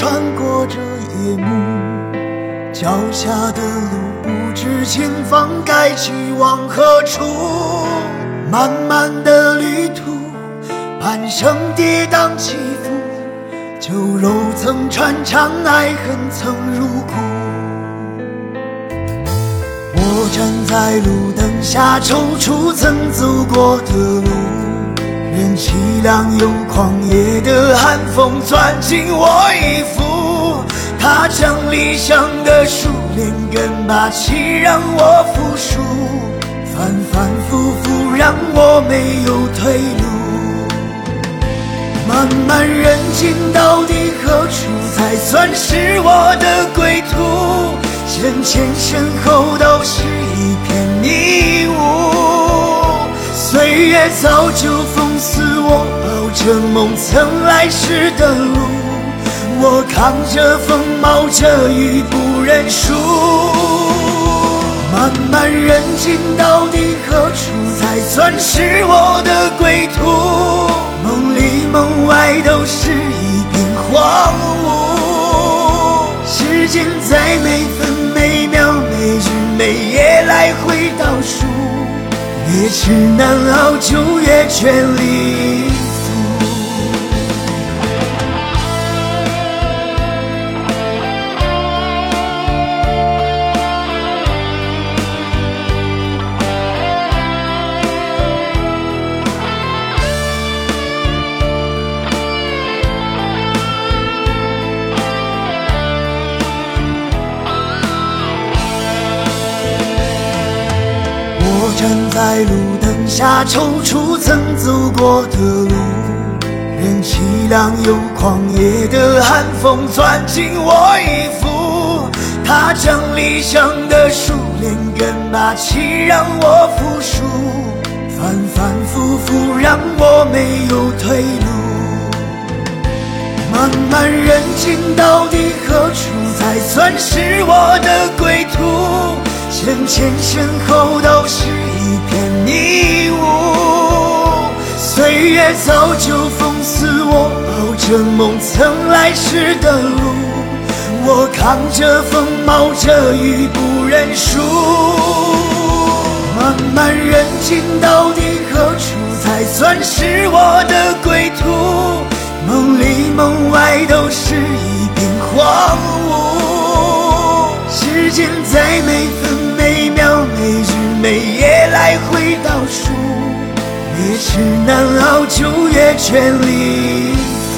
穿过这夜幕，脚下的路不知前方该去往何处。漫漫的旅途，半生跌宕起伏，酒肉曾穿肠，爱恨曾入骨。我站在路灯下，踌躇曾走过的路。凄凉又狂野的寒风钻进我衣服，它将理想的树连根拔起，让我服输，反反复复让我没有退路。漫漫人间，到底何处才算是我的归途？前前身后都是一片迷雾，岁月早就封。死我抱着梦曾来时的路，我扛着风冒着雨不认输。漫漫人间，到底何处才算是我的归途？梦里梦外都是一片荒芜。时间在每分每秒每日每夜来回倒数。越是难熬，就越全力。在路灯下，踌躇曾走过的路，任凄凉又狂野的寒风钻进我衣服，它将理想的树连根拔起，让我服输，反反复复让我没有退路。漫漫人间，到底何处才算是我的归途？前前身后都是迷雾，岁月早就封死我抱着梦曾来时的路，我扛着风冒着雨不认输。漫漫人间，到底何处才算是我的归途？梦里梦外都是一片荒芜，时间在每分。每夜来回倒数，越是难熬就越全力以赴。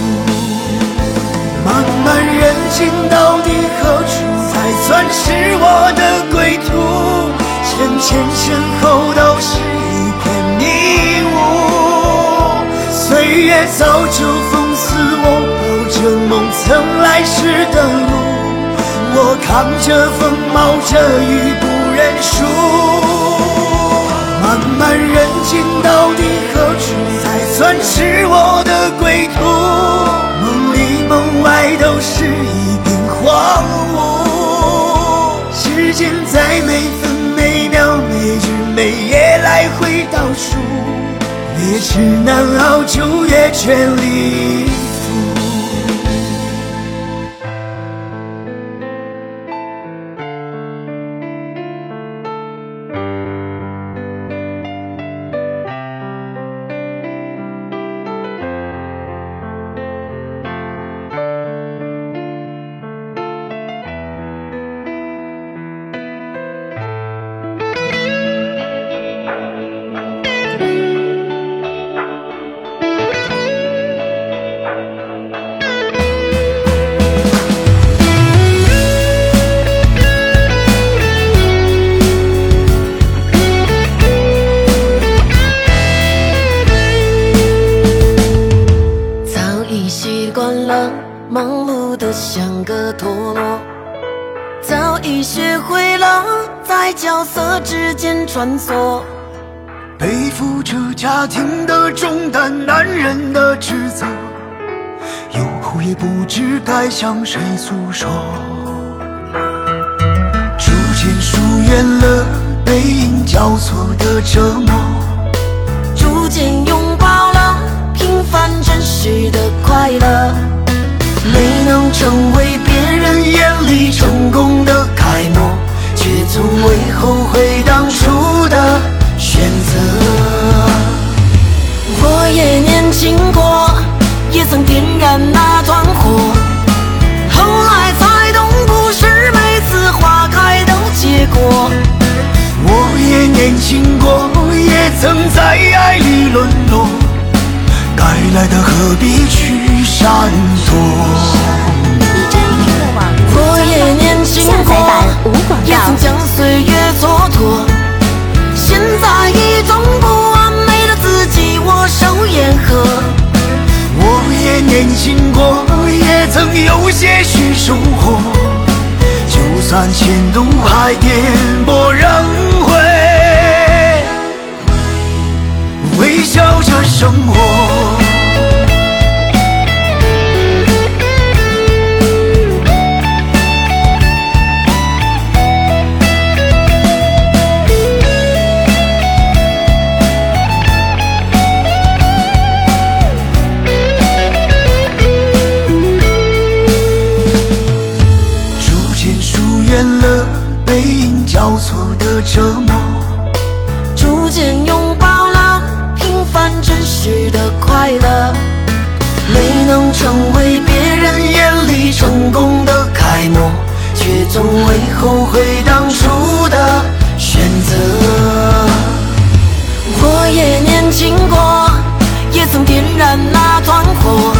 漫漫人间，到底何处才算是我的归途？前前身后都是一片迷雾，岁月早就封死我抱着梦曾来时的路。我扛着风，冒着雨，不认输。漫人间，到底何处才算是我的归途？梦里梦外都是一片荒芜。时间在每分每秒每日每夜来回倒数，越是难熬就越全力。向谁诉说。逐渐疏远了背影交错的折磨，该来的何必去闪躲？我也年轻过，也曾将岁月蹉跎，现在一种不完美的自己握手言和。我也年轻过，也曾有些许收获，就算前路还颠簸，仍微笑着生活。逐渐疏远了背影交错的折成为别人眼里成功的楷模，却从未后悔当初的选择。我也年轻过，也曾点燃那团火，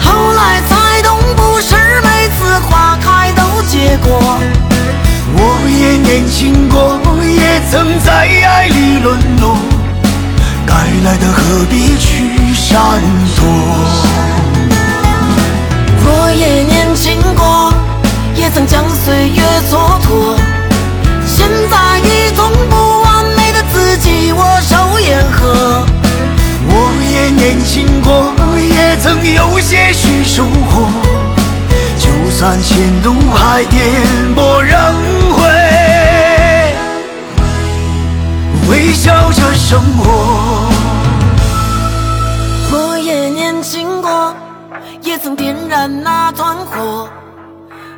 后来才懂，不是每次花开都结果。我也年轻过，也曾在爱里沦落，该来的何必去闪躲？我也年轻过，也曾将岁月蹉跎，现在已从不完美的自己握手言和。我也年轻过，也曾有些许收获，就算前路还颠簸，仍会微笑着生活。我也年轻过，也曾点燃那团火，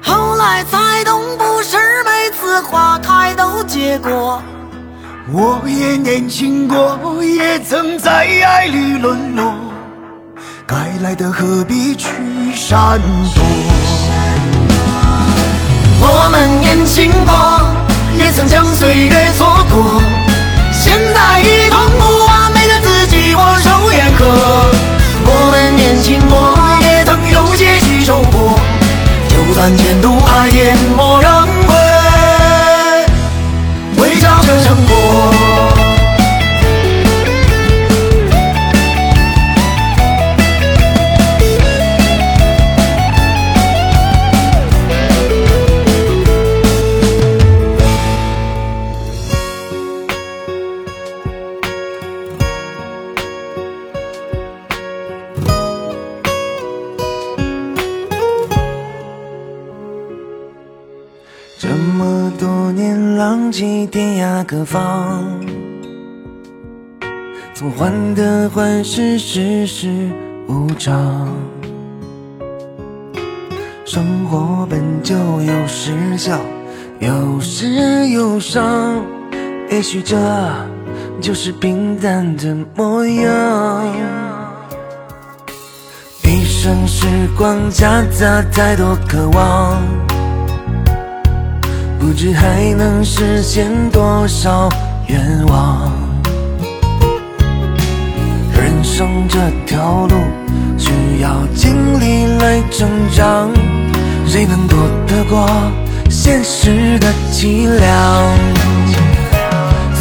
后来才懂，不是每次花开都结果。我也年轻过，也曾在爱里沦落，该来的何必去闪躲？我们年轻过，也曾将岁月蹉跎，现在已从不完美的自己握手言和。我们年轻过，也曾有些许收获，就算前途还颠簸，仍会微笑着生活。天涯各方，从患得患失，世事无常。生活本就有时笑，有时忧伤，也许这就是平淡的模样。一生时光夹杂太多渴望。不知还能实现多少愿望。人生这条路需要经历来成长，谁能躲得过现实的凄凉？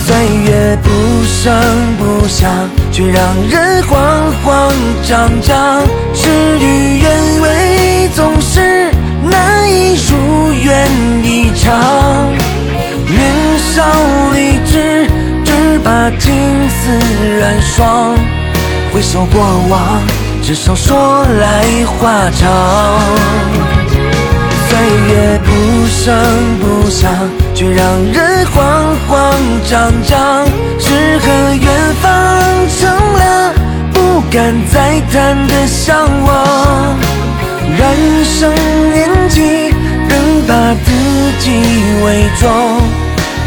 岁月不声不响，却让人慌慌张张。事与愿违，总是如愿以偿。年少理智，只把青丝染霜。回首过往，至少说来话长。岁月不声不响，却让人慌慌张张。诗和远方成了不敢再谈的向往。人生年纪，把自己伪装，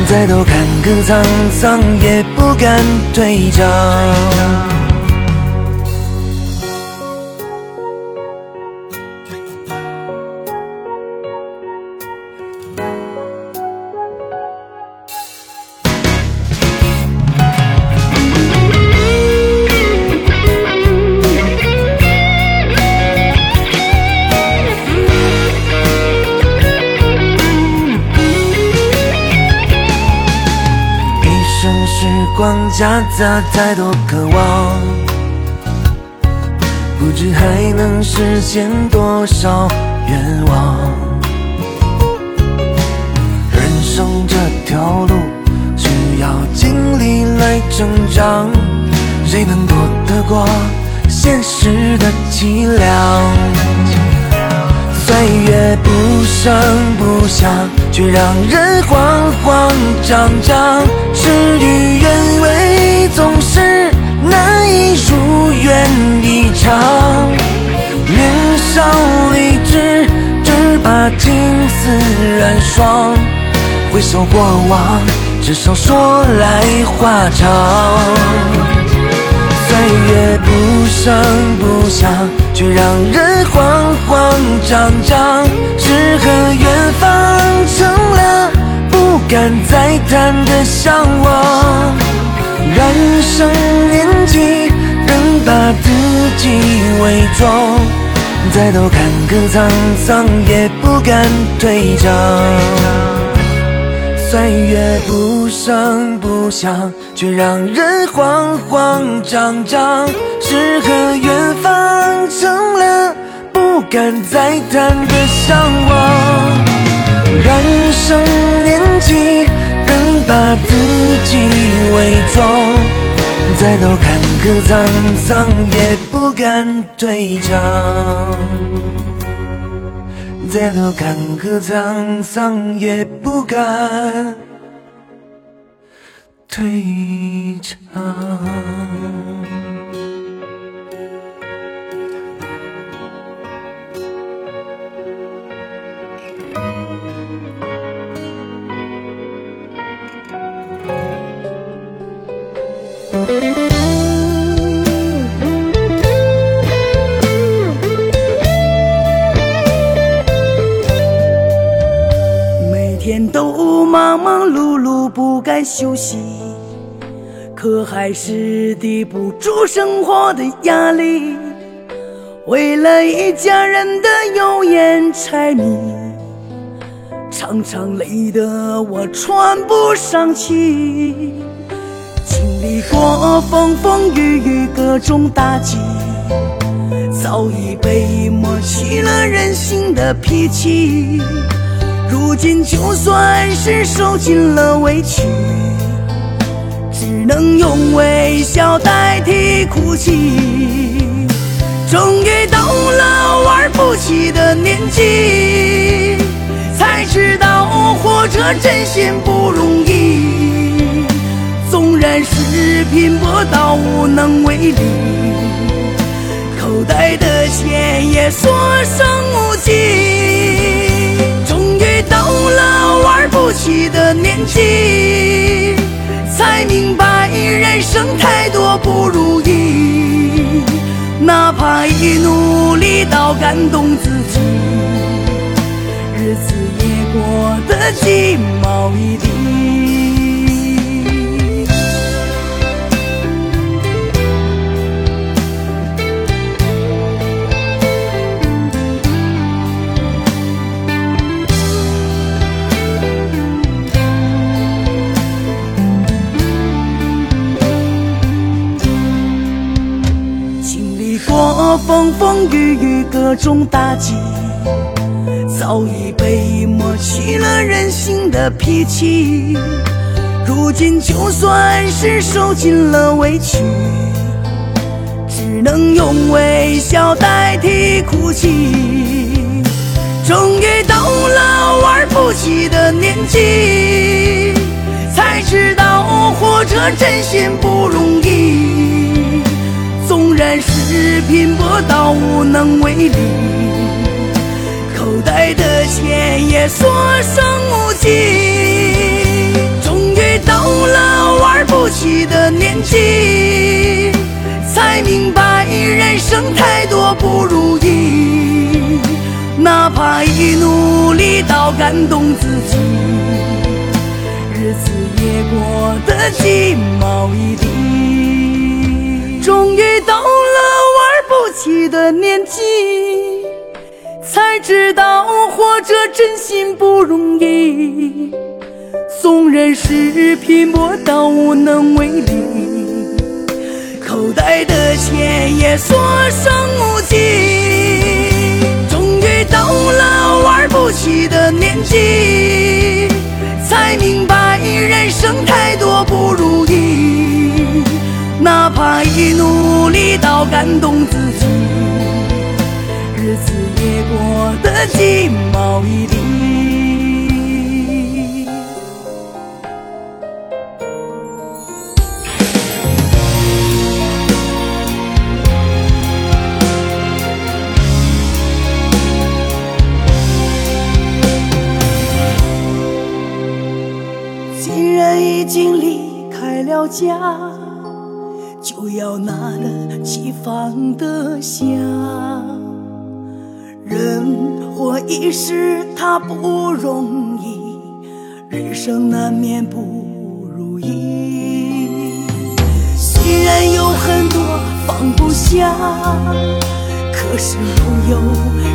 再多坎坷沧桑，也不敢退场。夹杂太多渴望，不知还能实现多少愿望。人生这条路需要经历来成长，谁能躲得过现实的凄凉？岁月不声不响，却让人慌慌张张。事与愿违，总是难以如愿以偿。年少理智，只怕青丝染霜。回首过往，至少说来话长。岁月不声不响，却让人慌慌张张。诗和远方成了不敢再谈的向往。人生年纪，仍把自己伪装，再多坎坷沧桑，也不敢退场。岁月不声不响，却让人慌慌张张。诗和远方成了不敢再谈的向往。人生年纪，仍把自己伪装，再多坎坷沧桑，也不敢退场。再多坎坷沧桑，也不敢退场每天都忙忙碌碌不敢休息，可还是抵不住生活的压力。为了一家人的油盐柴米，常常累得我喘不上气。经历过风风雨雨各种打击，早已被磨去了人性的脾气。如今就算是受尽了委屈，只能用微笑代替哭泣。终于到了玩不起的年纪，才知道活着真心不容易。纵然是拼搏到无能为力，口袋的钱也所剩无几。到了玩不起的年纪，才明白人生太多不如意。哪怕一努力到感动自己，日子也过得鸡毛一地。风风雨雨各种打击，早已被磨去了任性的脾气。如今就算是受尽了委屈，只能用微笑代替哭泣。终于到了玩不起的年纪，才知道活着真心不容易。纵然是是拼搏到无能为力，口袋的钱也所剩无几，终于到了玩不起的年纪，才明白人生太多不如意，哪怕一努力到感动自己，日子也过得鸡毛一地。终于到起的年纪。才知道活着真心不容易，纵然是拼搏到无能为力，口袋的钱也所剩无几。终于到了玩不起的年纪，才明白人生太多不如意，哪怕一努力到感动自。日子也过得鸡毛一地。既然已经离开了家，就要拿得起放得下。人活一世，他不容易，人生难免不如意。虽然有很多放不下，可是又有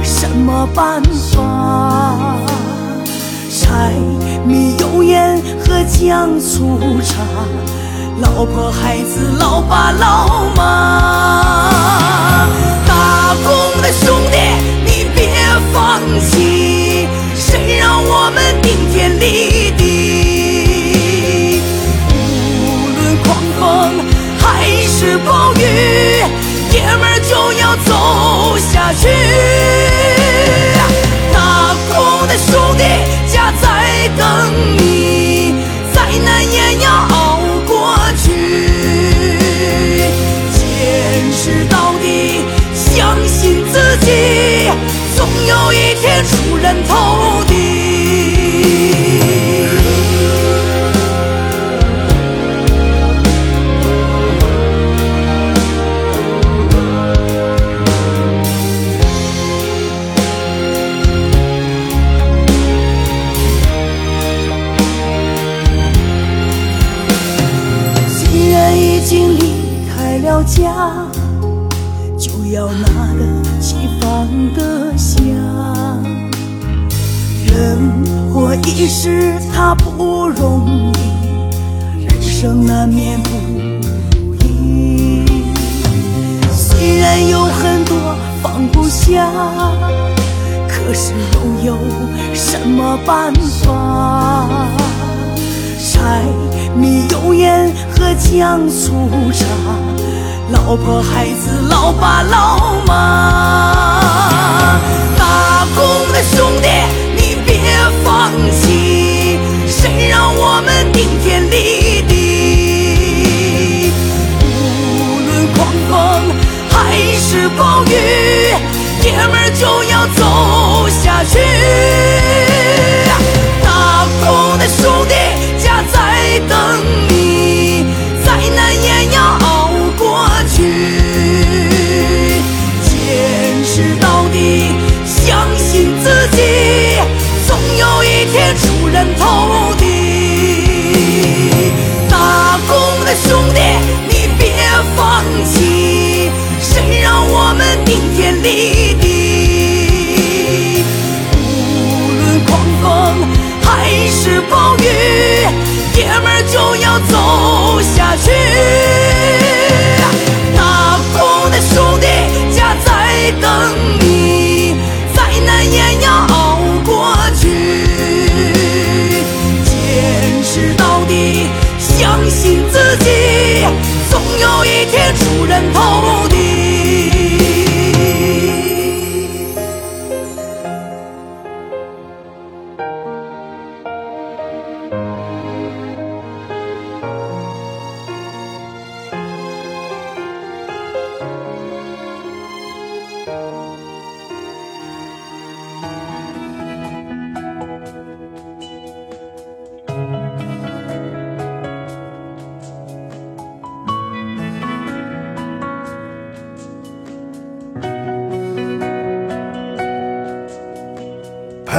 什么办法？柴米油盐和酱醋茶，老婆孩子老爸老妈，顶天立地？无论狂风还是暴雨，爷们儿就要走下去。打工的兄弟，家在等你，再难也要熬过去，坚持到底，相信自己。总有一天出人头地。什么办法？柴米油盐和酱醋茶，老婆孩子老爸老妈，打工的兄弟。你别放弃，谁让我们顶天立地？无论狂风还是暴雨，爷们儿就要走下去。等你，再难也要熬过去，坚持到底，相信自己。总有一天出人头地，打工的兄弟，你别放弃，谁让我们顶天立地？走下去。打工的兄弟，家在等你，再难也要熬过去。坚持到底相信自己，总有一天出人头地。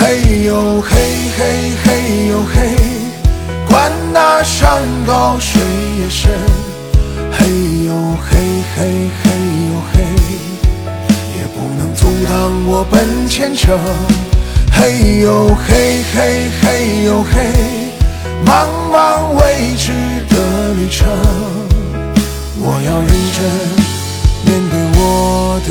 嘿呦嘿嘿嘿呦嘿，管那山高水也深。嘿呦嘿嘿嘿呦嘿，也不能阻挡我奔前程。嘿呦嘿嘿嘿呦嘿，茫茫未知的旅程，我要认真面对我的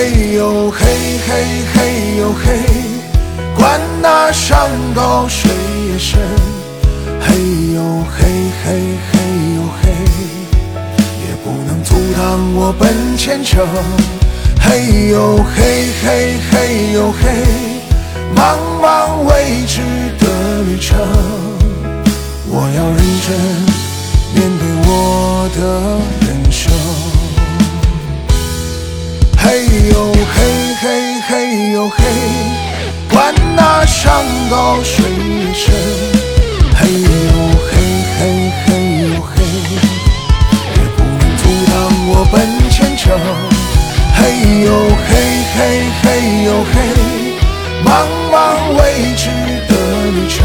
嘿呦嘿嘿嘿呦嘿，管那山高水也深。嘿呦嘿嘿嘿呦嘿，也不能阻挡我奔前程。嘿呦嘿嘿嘿呦嘿，茫茫未知的旅程，我要认真面对我的人生。嘿呦嘿嘿嘿呦嘿，管那山高水也深。嘿呦嘿嘿嘿呦嘿，也不能阻挡我奔前程。嘿呦嘿嘿嘿呦嘿，茫茫未知的旅程，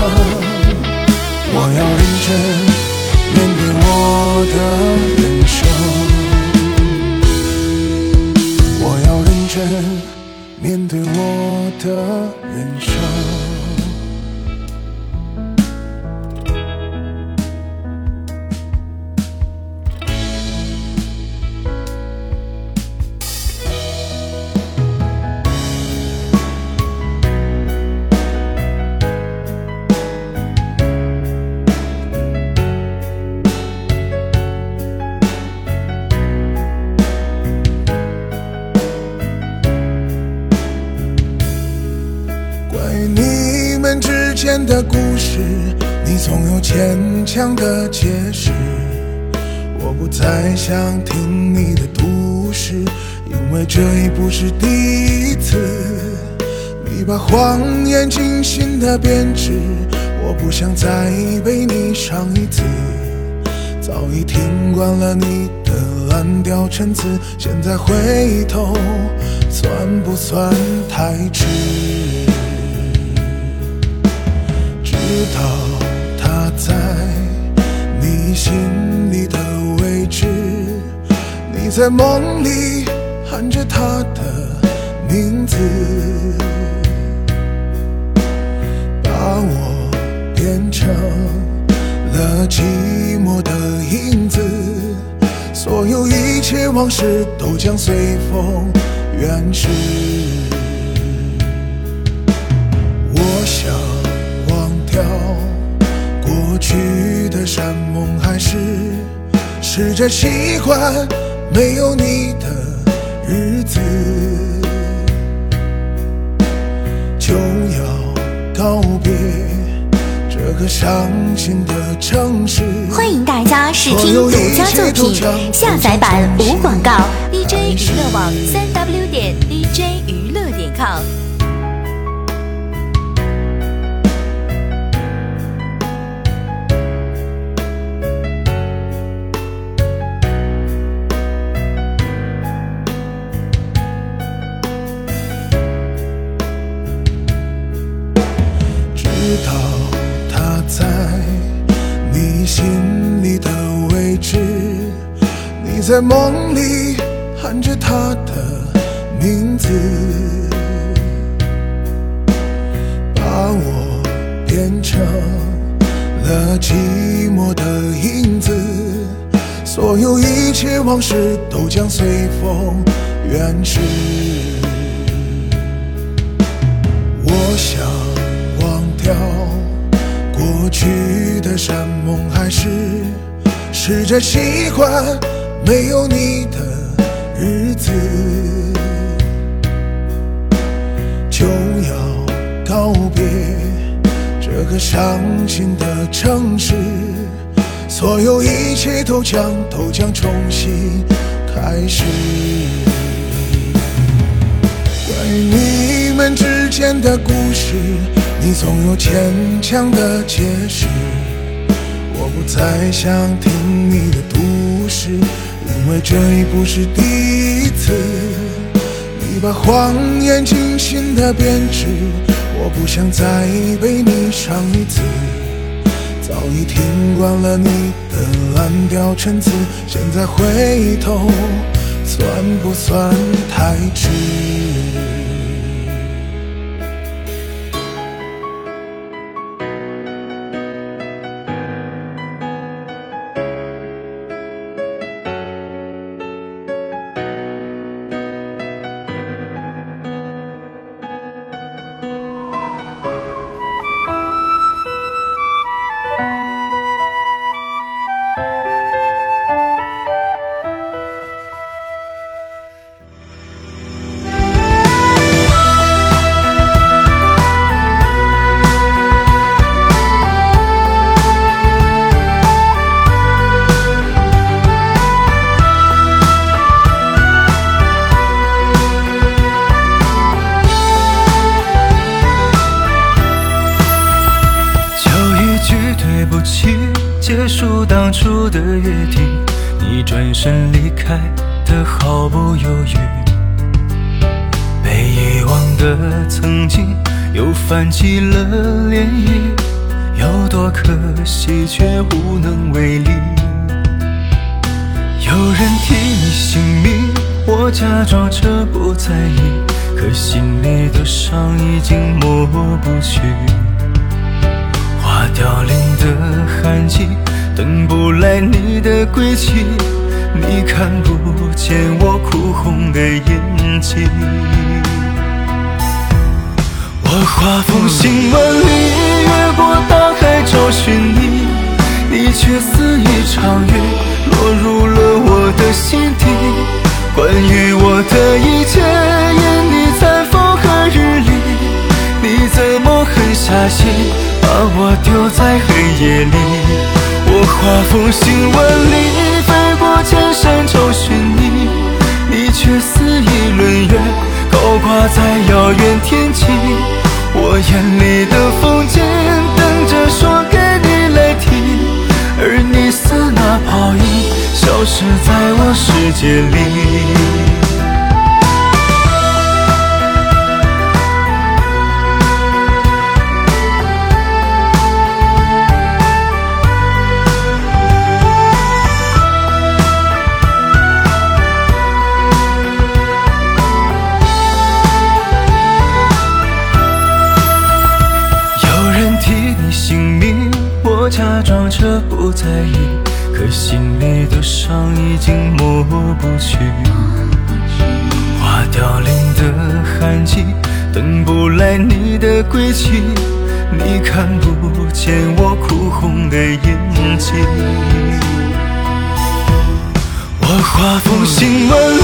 我要认真面对我的人生。我要认真面对我的人生。想听你的故事，因为这已不是第一次。你把谎言精心的编织，我不想再被你伤一次。早已听惯了你的蓝调陈词，现在回头算不算太迟？直到在梦里喊着他的名字，把我变成了寂寞的影子，所有一切往事都将随风远逝。我想忘掉过去的山盟海誓，试着习惯没有你的日子，就要告别这个伤心的城市。欢迎大家试听独家作品，下载版无广告。DJ 娱乐网三 W 点 DJ 娱乐点 com。道他在你心里的位置，你在梦里喊着他的名字，把我变成了寂寞的影子，所有一切往事都将随风远逝。我想去的山盟海誓，试着习惯。没有你的日子，就要告别这个伤心的城市，所有一切都将都将重新开始。关于你们之间的故事，你总有牵强的解释，我不再想听你的故事。因为这已不是第一次，你把谎言精心的编织，我不想再被你伤一次。早已听惯了你的蓝调陈词，现在回头，算不算太迟？的眼睛。我化风行万里，越过大海找寻你，你却似一场雨，落入了我的心底。关于我的一切，因你在风和日丽。你怎么狠下心，把我丢在黑夜里？我化风行万里，飞过千山找寻，你却似一轮月，高挂在遥远天际。我眼里的风景，等着说给你来听，而你似那泡影，消失在我世界里。装着不在意，可心里的伤已经抹不去。花凋零的寒季，等不来你的归期。你看不见我哭红的眼睛。我化风行万里，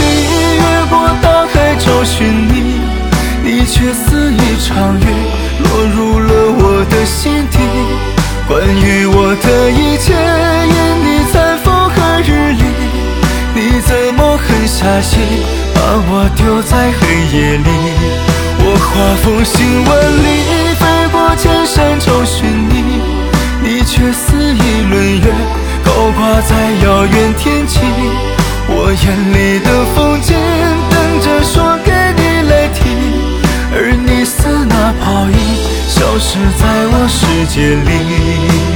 越过大海找寻你，你却似一场雨，落入了我的心底。关于我的一切，因你在风和日丽，你怎么狠下心把我丢在黑夜里？我化风行万里，飞过千山找寻你，你却似一轮月，高挂在遥远天际。我眼里的风景，等着说给你来听，而你似那泡影，消失在我世界里。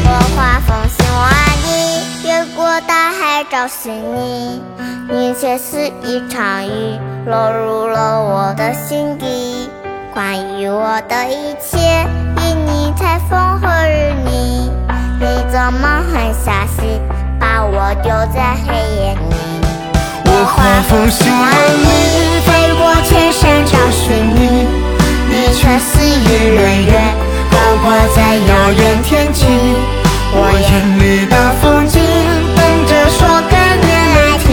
我画风行万里，越过大海找寻你，你却似一场雨，落入了我的心底。关于我的一切，因你才风和日丽，你怎么狠下心把我丢在黑夜里？我画风行万里，飞过千山找寻你，你却似一轮月，挂在遥远天际。我眼里的风景，等着说给你来听，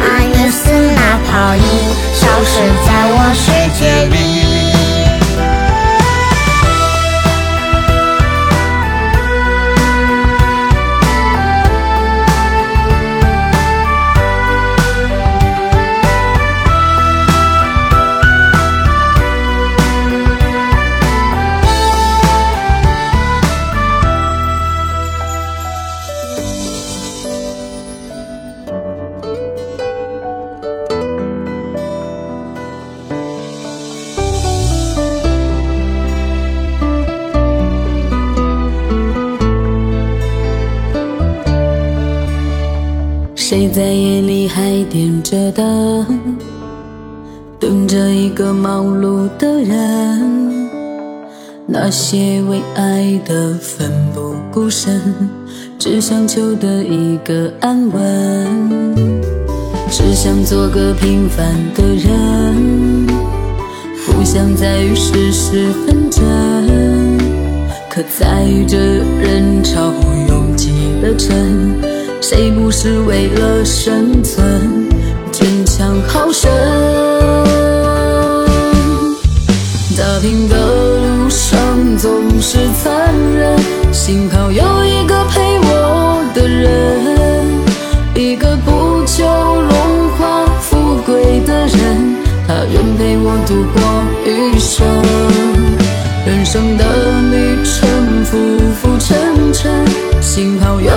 而你似那泡影，消失在我世界里。个忙碌的人？那些为爱的奋不顾身，只想求得一个安稳，只想做个平凡的人，不想再与世事纷争。可在这人潮拥挤的城，谁不是为了生存争强好胜？打拼的路上总是残忍，幸好有一个陪我的人，一个不求荣华富贵的人，他愿陪我度过余生。人生的旅程浮浮沉沉，幸好有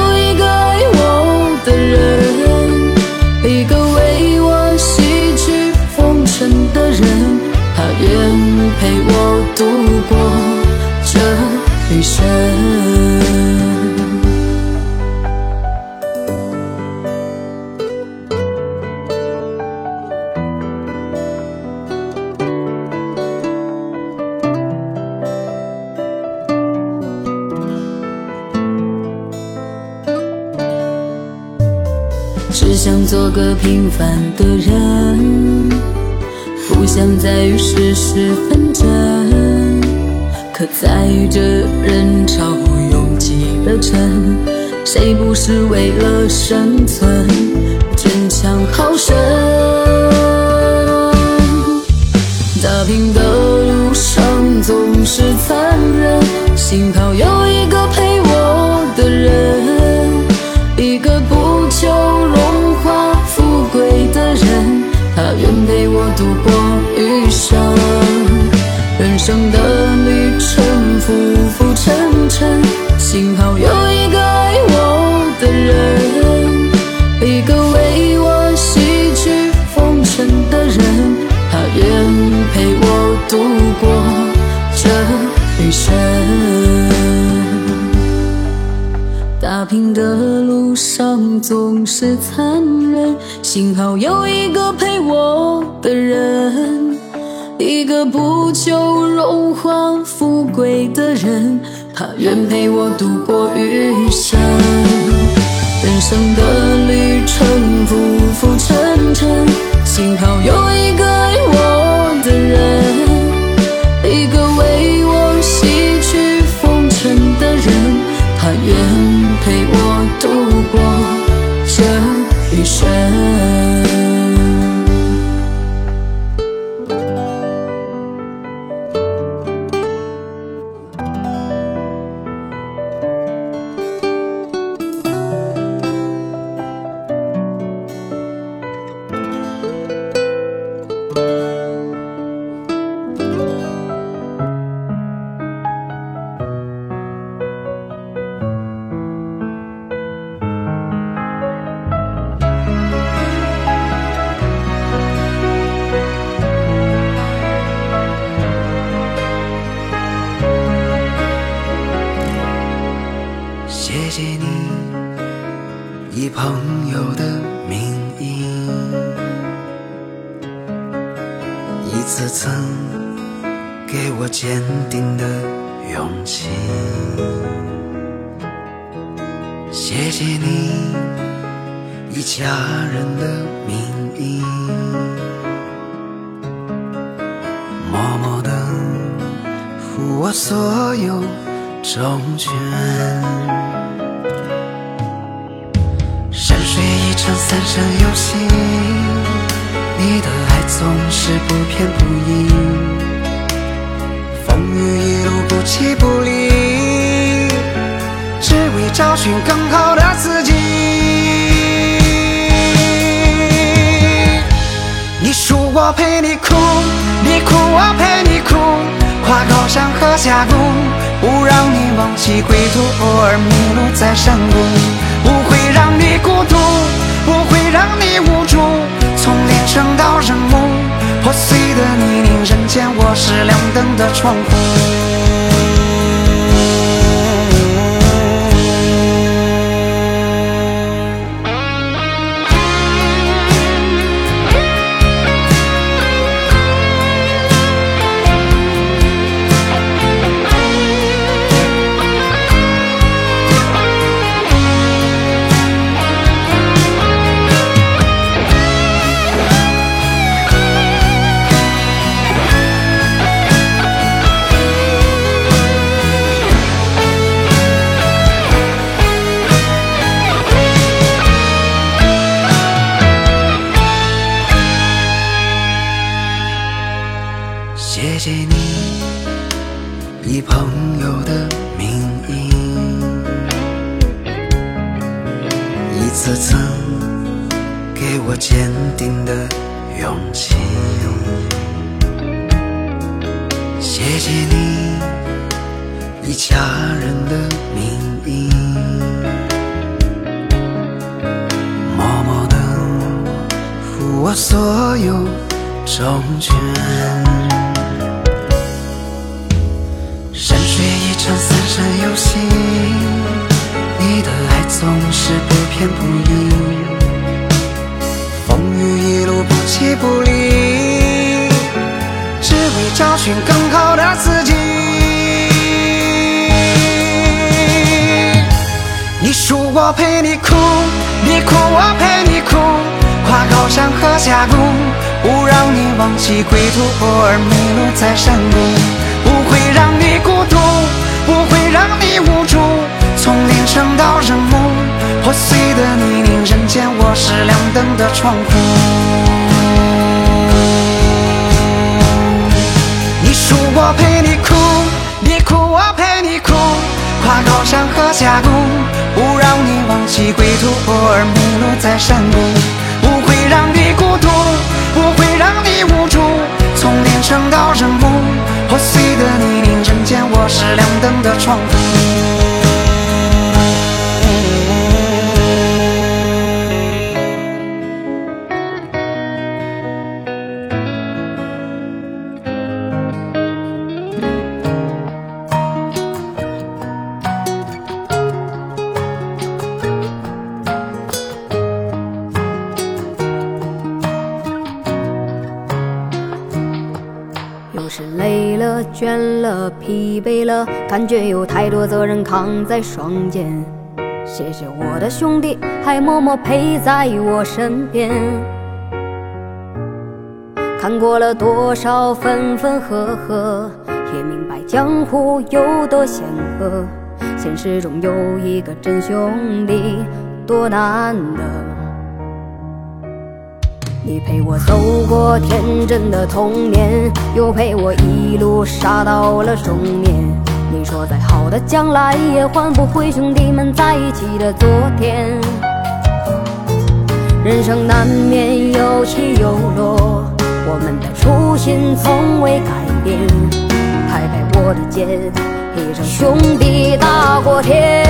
打拼的路上总是残忍，幸好有一个陪我的人，一个不求荣华富贵的人，他愿陪我度过余生。人生的旅程浮浮沉沉，幸好有一个爱我的人，一个为他在山谷。不会让你孤独，不会让你无助。从凌晨到日暮，破碎的泥泞，人间我是亮灯的窗户。你输我陪你哭，你哭我陪你哭，跨高山河峡谷，不让你忘记归途，偶尔迷路在山谷。不会让你孤独，不会让你无助。从连城到人木。破碎的泥泞，人间我是亮灯的窗户。感觉有太多责任扛在双肩。谢谢我的兄弟，还默默陪在我身边。看过了多少分分合合，也明白江湖有多险恶。现实中有一个真兄弟，多难得。你陪我走过天真的童年，又陪我一路杀到了中年。你说再好的将来也换不回兄弟们在一起的昨天。人生难免有起有落，我们的初心从未改变。拍拍我的肩，一声兄弟大过天。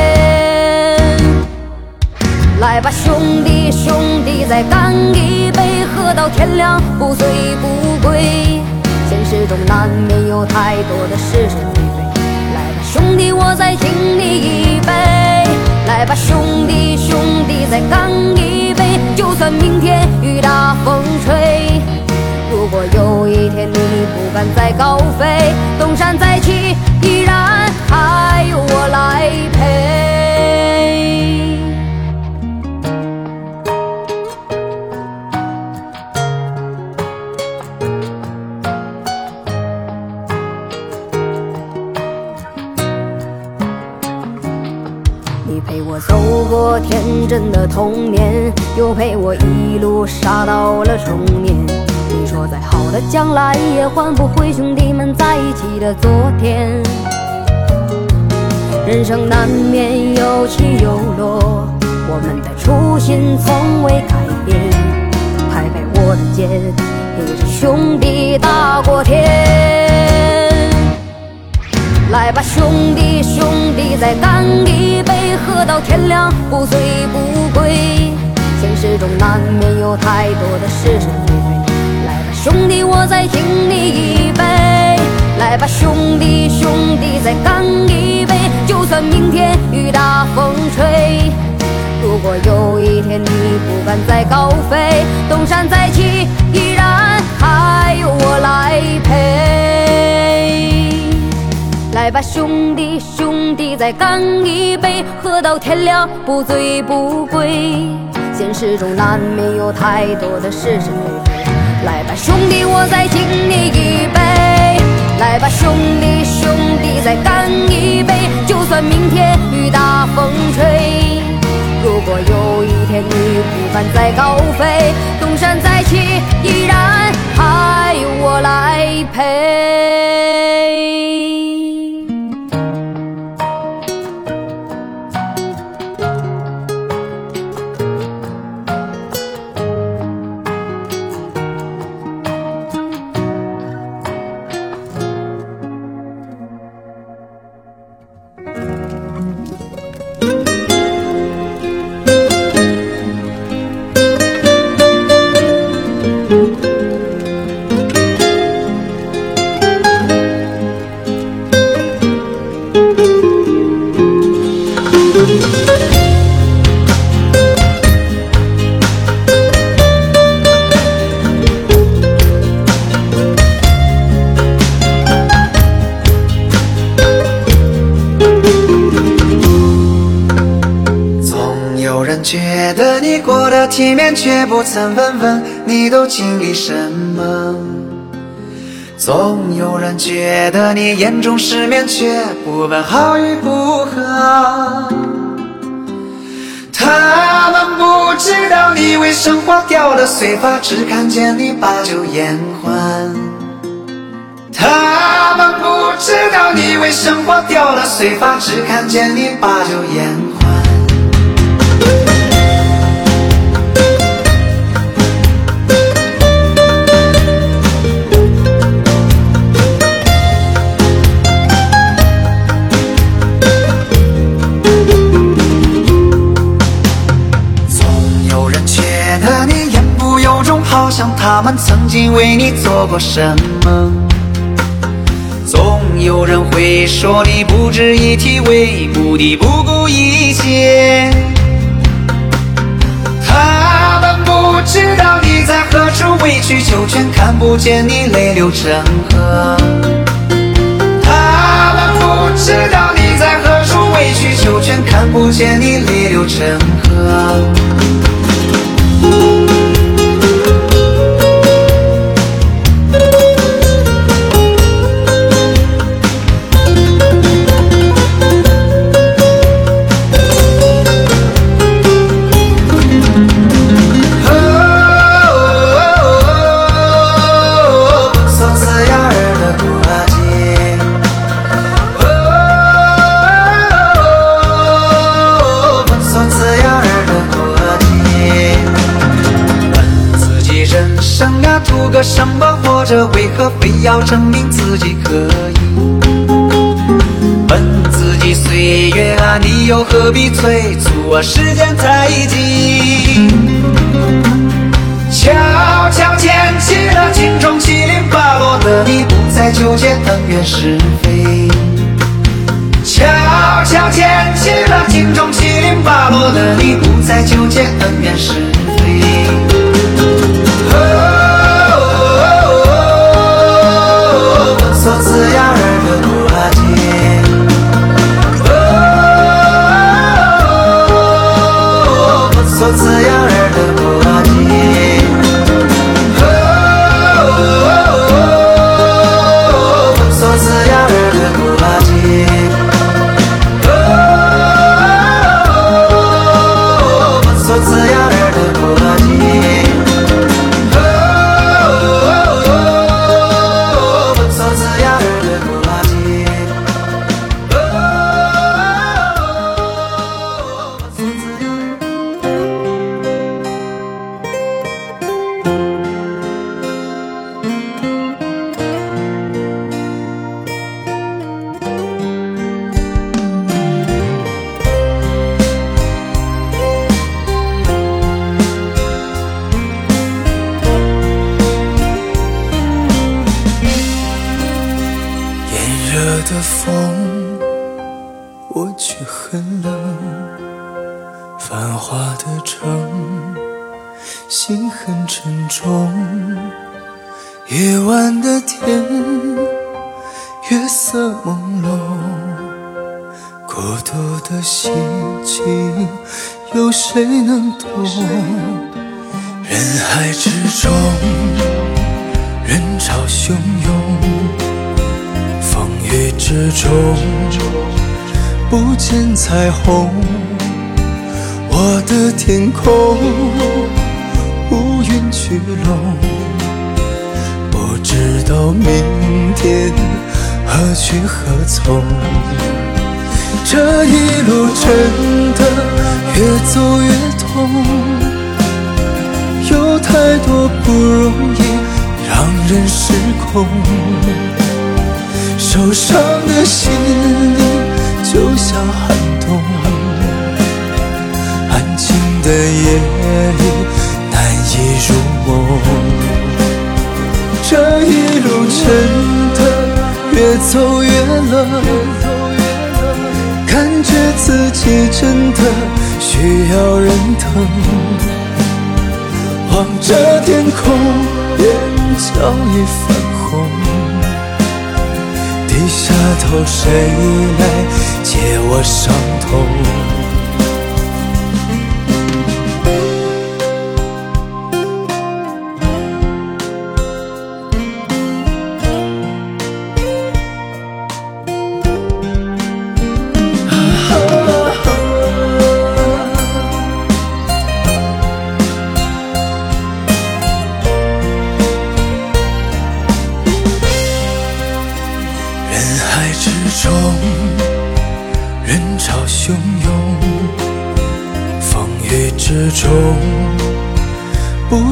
来吧，兄弟，兄弟，再干一杯，喝到天亮，不醉不归。现实中难免有太多的是是非非，兄弟，我再敬你一杯。来吧，兄弟，兄弟，再干一杯，就算明天雨打风吹。如果有一天你不敢再高飞，东山再起，依然还有我来陪。过天真的童年，又陪我一路杀到了中年。你说再好的将来也换不回兄弟们在一起的昨天。人生难免有起有落，我们的初心从未改变。拍拍我的肩，也是兄弟大过天。来吧，兄弟，兄弟，再干一杯，喝到天亮，不醉不归。现实中难免有太多的是是非非。来吧，兄弟，我再敬你一杯。来吧，兄弟，兄弟，再干一杯，就算明天雨大风吹。如果有一天你不敢再高飞，东山再起，依然还有我来陪。来吧，兄弟，兄弟，再干一杯，喝到天亮，不醉不归。现实中难免有太多的是是非非。来吧，兄弟，我再敬你一杯。来吧，兄弟，兄弟，再干一杯，就算明天雨大风吹。如果有一天你不敢再高飞，东山再起，依然还有我来陪。总有人觉得你过得体面，却不曾问问你都经历什么。总有人觉得你眼中失眠，却不问好与不好。他们不知道你为生活掉了碎发，只看见你把酒言欢。他们不知道你为生活掉了碎发，只看见你把酒言欢。他们曾经为你做过什么。总有人会说你不值一提，为目的不顾一切。他们不知道你在何处委曲求全，看不见你泪流成河。他们不知道你在何处委曲求全，看不见你泪流成河。着为何非要证明自己可以？问自己岁月啊，你又何必催促啊？时间太急。悄悄捡起了镜中七零八落的你，不再纠结恩怨是非。悄悄捡起了镜中七零八落的你，不再纠结恩怨是非。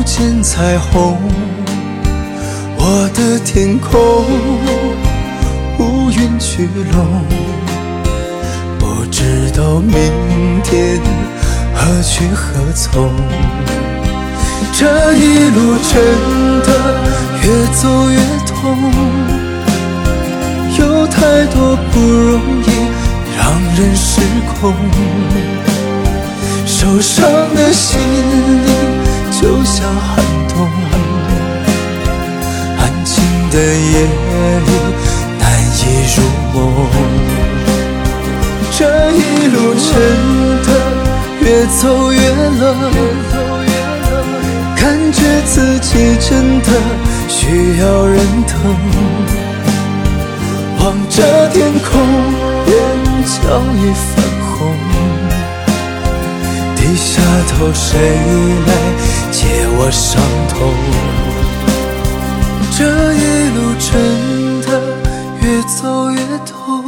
见彩虹，我的天空乌云聚拢，不知道明天何去何从。这一路真的越走越痛，有太多不容易让人失控，受伤的心里。就像寒冬，安静的夜里难以入梦。这一路真的越走越冷，感觉自己真的需要人疼。望着天空，眼角已泛红。低下头，谁来？解我伤痛，这一路真的越走越痛，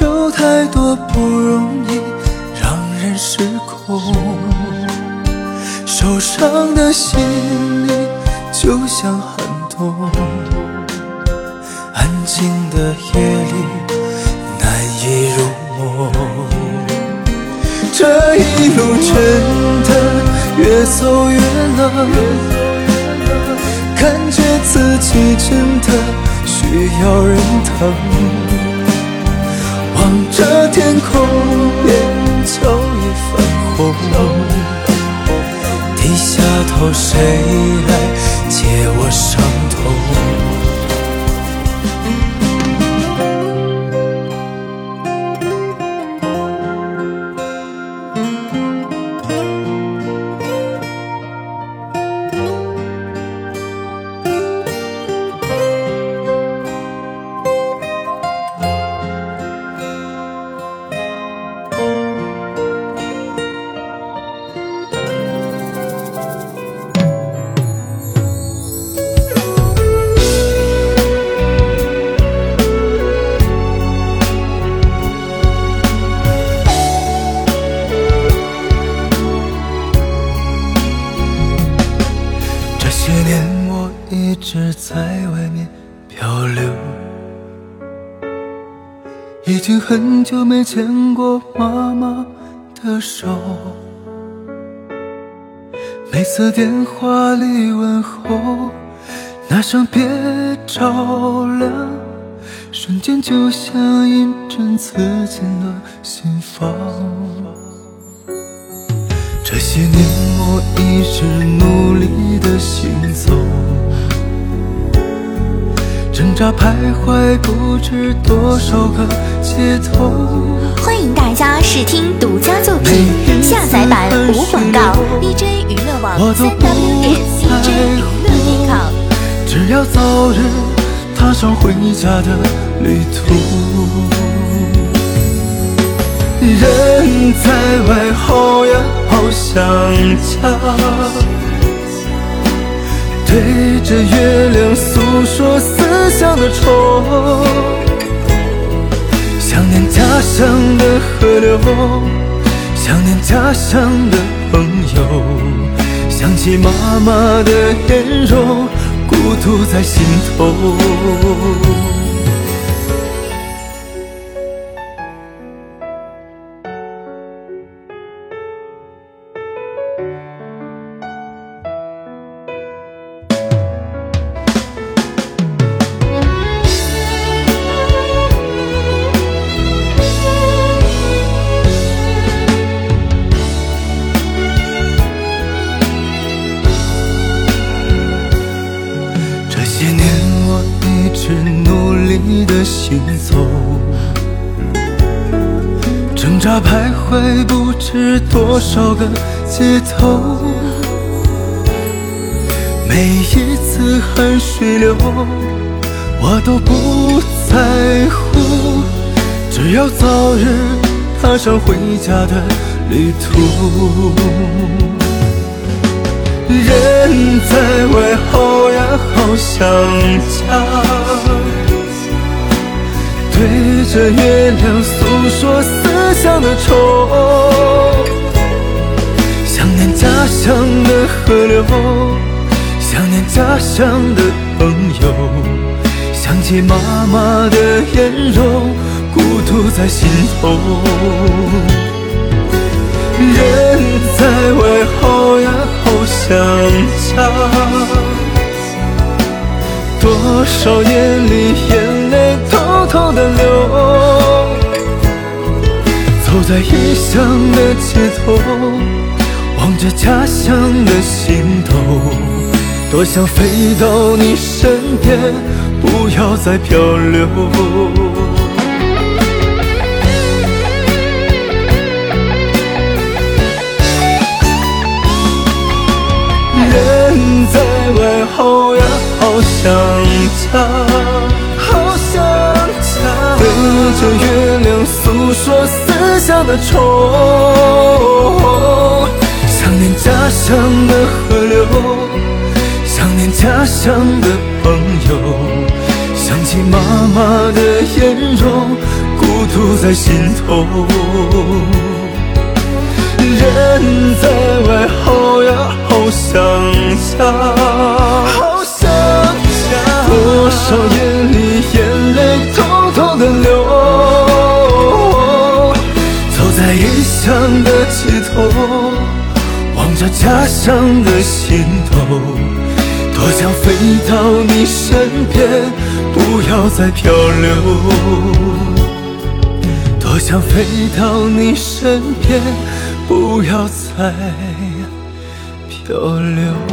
有太多不容易让人失控，受伤的心里就像寒冬，安静的夜里难以入梦，这一路真。走越冷，感觉自己真的需要人疼。望着天空，眼角已泛红。低下头，谁来解我伤在电话里问候，那声别着凉间就像一针刺进了心房。这些年我一直努力的行走，徘徊不知多少个街头。欢迎大家试听独家作品，下载版无广告。DJ 娱乐网三 W 点 CJ 娱乐点 com。只要早日踏上回家的旅途。人在外好呀好想家，对着月亮诉说思乡的愁，想念家乡的河流，想念家乡的朋友，想起妈妈的面容，孤独在心头。上回家的旅途。人在外，好呀好想家。对着月亮诉说思乡的愁，想念家乡的河流，想念家乡的朋友，想起妈妈的颜容，孤独在心头。人在外，好呀好想家，多少夜里眼泪。偷偷的流，走在异乡的街头，望着家乡的心头，多想飞到你身边，不要再漂流。人在外，好呀好想家。对着月亮诉说思乡的愁，想念家乡的河流，想念家乡的朋友，想起妈妈的颜容，孤独在心头。人在外，好呀好想家，好想家，多少夜里眼泪偷偷。的流，走在异乡的街头，望着家乡的心头，多想飞到你身边，不要再漂流。多想飞到你身边，不要再漂流。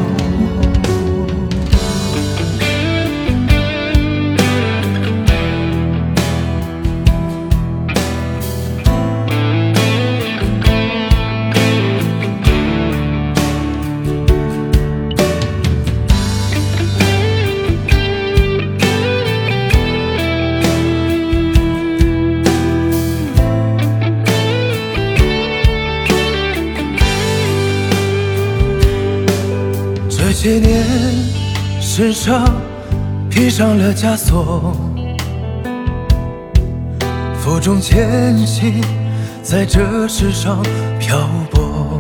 些年，身上披上了枷锁，负重前行，在这世上漂泊。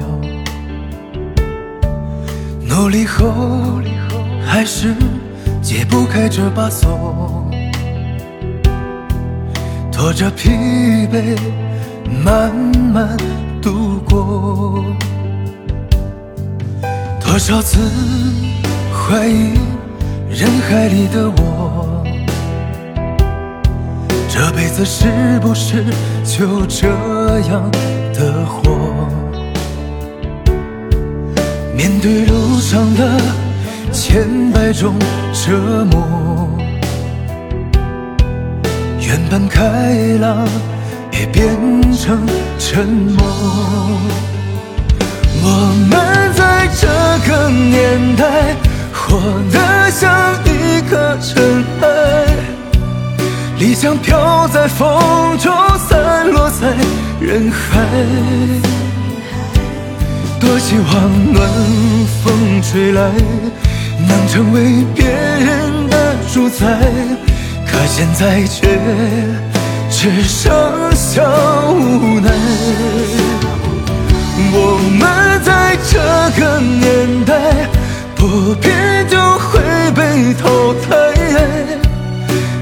努力后，还是解不开这把锁，拖着疲惫，慢慢度过。多少次怀疑人海里的我，这辈子是不是就这样的活？面对路上的千百种折磨，原本开朗也变成沉默。我们在这个年代活得像一颗尘埃，理想飘在风中，散落在人海。多希望暖风吹来，能成为别人的主宰，可现在却只剩下无奈。我们在这个年代，不变就会被淘汰。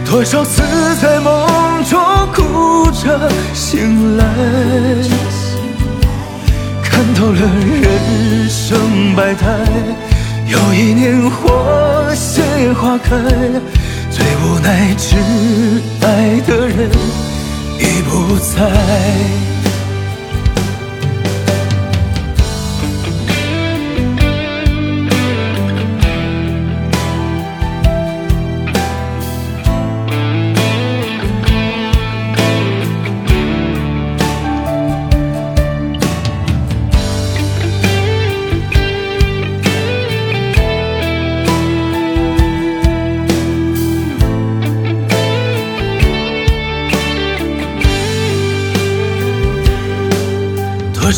多少次在梦中哭着醒来，看透了人生百态。又一年花谢花开，最无奈挚爱的人已不在。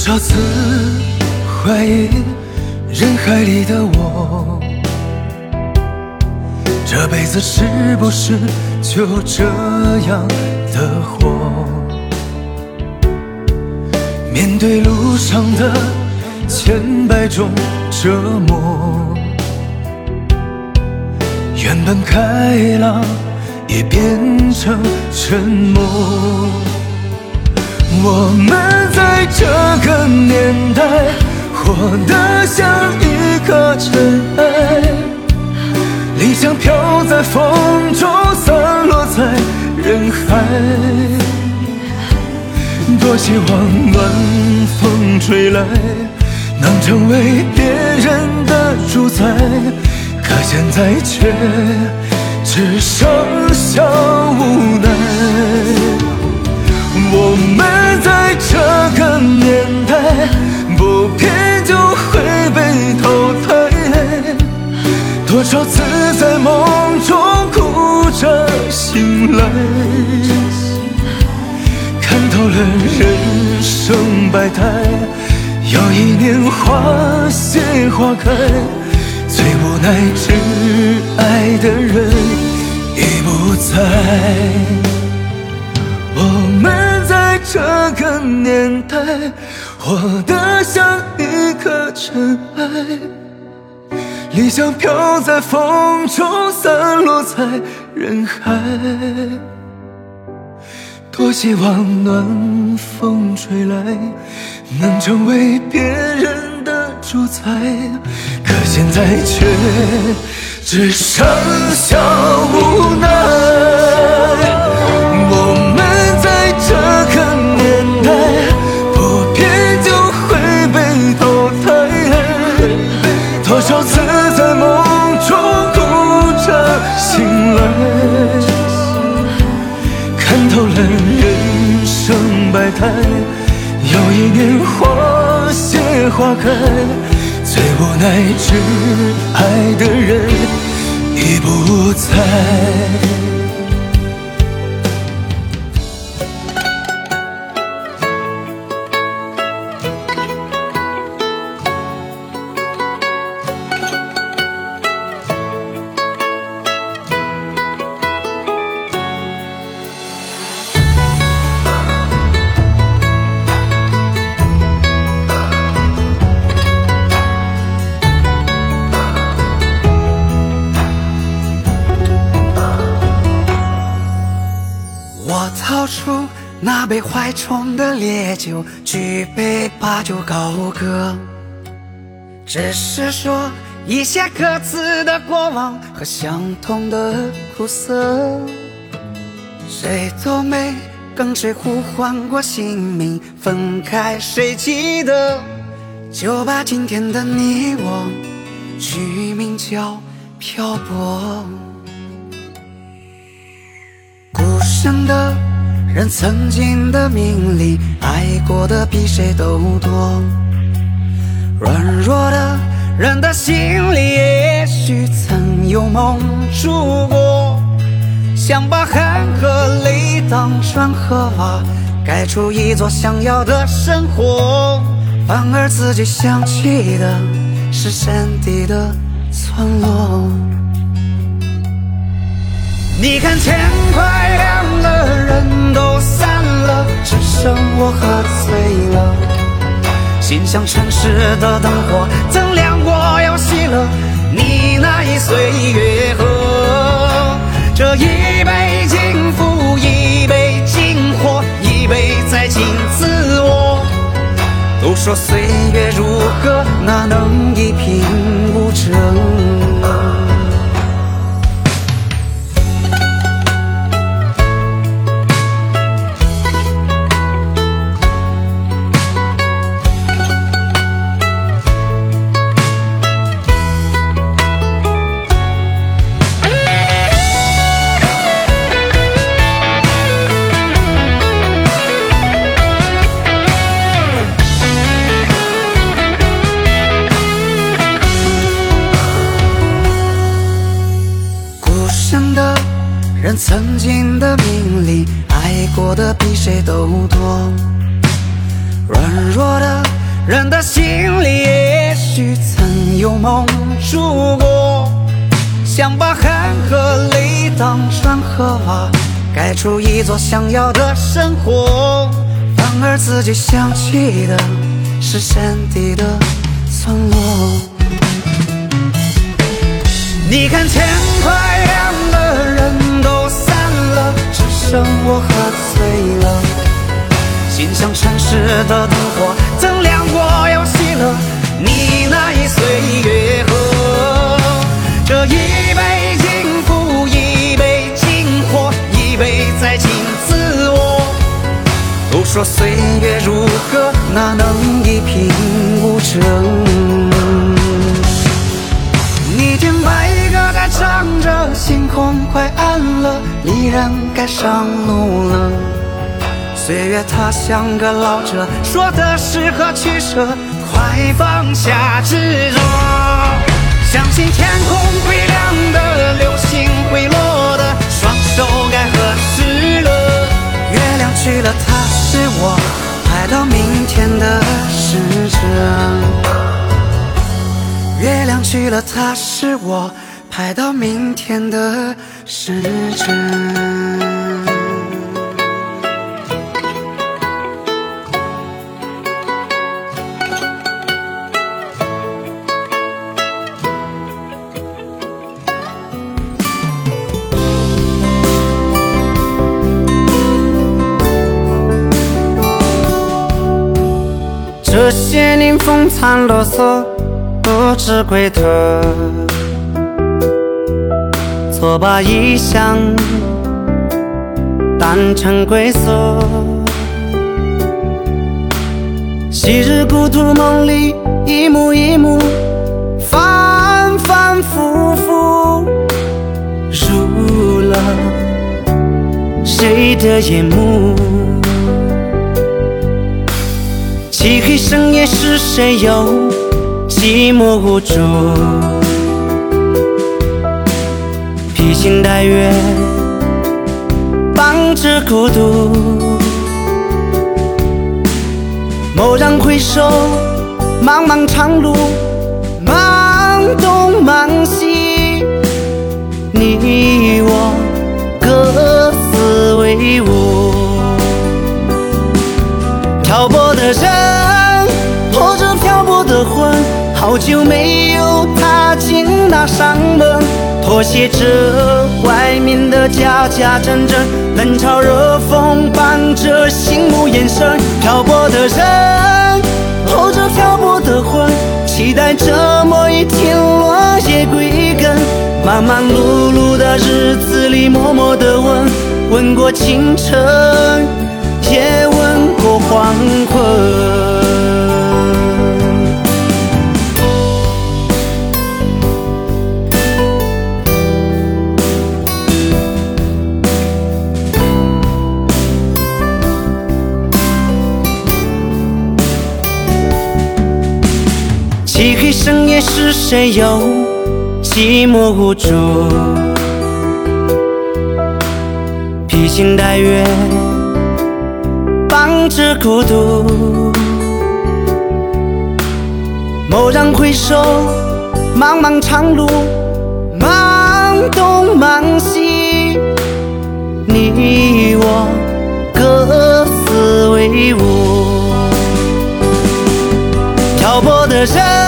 多少次怀疑人海里的我，这辈子是不是就这样的活？面对路上的千百种折磨，原本开朗也变成沉默。我们在这个年代活得像一颗尘埃，理想飘在风中，散落在人海。多希望暖风吹来，能成为别人的主宰，可现在却只剩下无奈。我们在这个年代，不拼就会被淘汰。多少次在梦中哭着醒来，看透了人生百态。又一年花谢花开，最无奈挚爱的人已不在。年代活得像一颗尘埃，理想飘在风中，散落在人海。多希望暖风吹来，能成为别人的主宰，可现在却只剩下无奈。又。一年花谢花开，最无奈挚爱的人已不在。酒，举杯把酒高歌。只是说一些各自的过往和相同的苦涩。谁都没跟谁呼唤过姓名，分开谁记得？就把今天的你我取名叫漂泊。孤身的人，曾经的名利，爱过的比谁都多。软弱的人的心里，也许曾有梦住过。想把汗和泪当砖和瓦，盖出一座想要的生活，反而自己想起的是山底的村落。你看天快亮了，人都散了，只剩我喝醉了。心像城市的灯火，曾亮过又熄了，你那一岁月河。这一杯敬父，一杯敬火，一杯再敬自我。都说岁月如歌，哪能一贫无争？曾经的名利，爱过的比谁都多。软弱的人的心里，也许曾有梦住过。想把汗和泪当砖和瓦，盖出一座想要的生活，反而自己想起的是山底的村落。你看天快亮了，人都散了，只剩我喝醉了。心像城市的灯火，曾亮过又熄了，你那一岁月河。这一杯敬父，一杯敬火，一杯再敬自我。都说岁月如歌，哪能一贫无争？星空快暗了，离人该上路了。岁月它像个老者，说的是和取舍，快放下执着。相信天空会亮的，流星会落的，双手该合十了。月亮去了，它是我爱到明天的使者。月亮去了，它是我排到明天的时针。这些年风餐露宿，不知归途，错把异乡当成归宿。昔日故土梦里，一幕一幕，反反复复，入了谁的眼目？漆黑深夜是谁又寂寞无助？披星戴月，伴着孤独。蓦然回首，茫茫长路，忙东忙西，你我各自为伍。漂泊的人，拖着漂泊的魂，好久没有踏进那扇门，妥协着外面的假假真真，冷嘲热讽伴着醒目眼神。漂泊的人，拖着漂泊的魂，期待着某一天落叶归根，忙忙碌碌的日子里，默默的问，问过清晨，也问过黄昏。是谁又？寂寞无助，披星戴月，伴着孤独。蓦然回首，茫茫长路，忙东忙西，你我各自为伍。漂泊的人，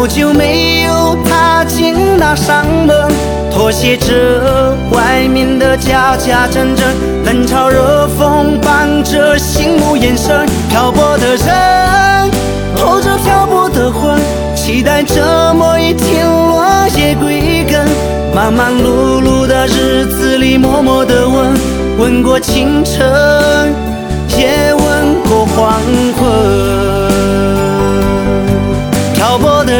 好久没有踏进那扇门，妥协着外面的家家阵阵，冷嘲热讽伴着醒目眼神。漂泊的人，拖着漂泊的魂，期待着某一天落叶归根。忙忙碌碌的日子里，默默的问，问过清晨，也问过黄昏。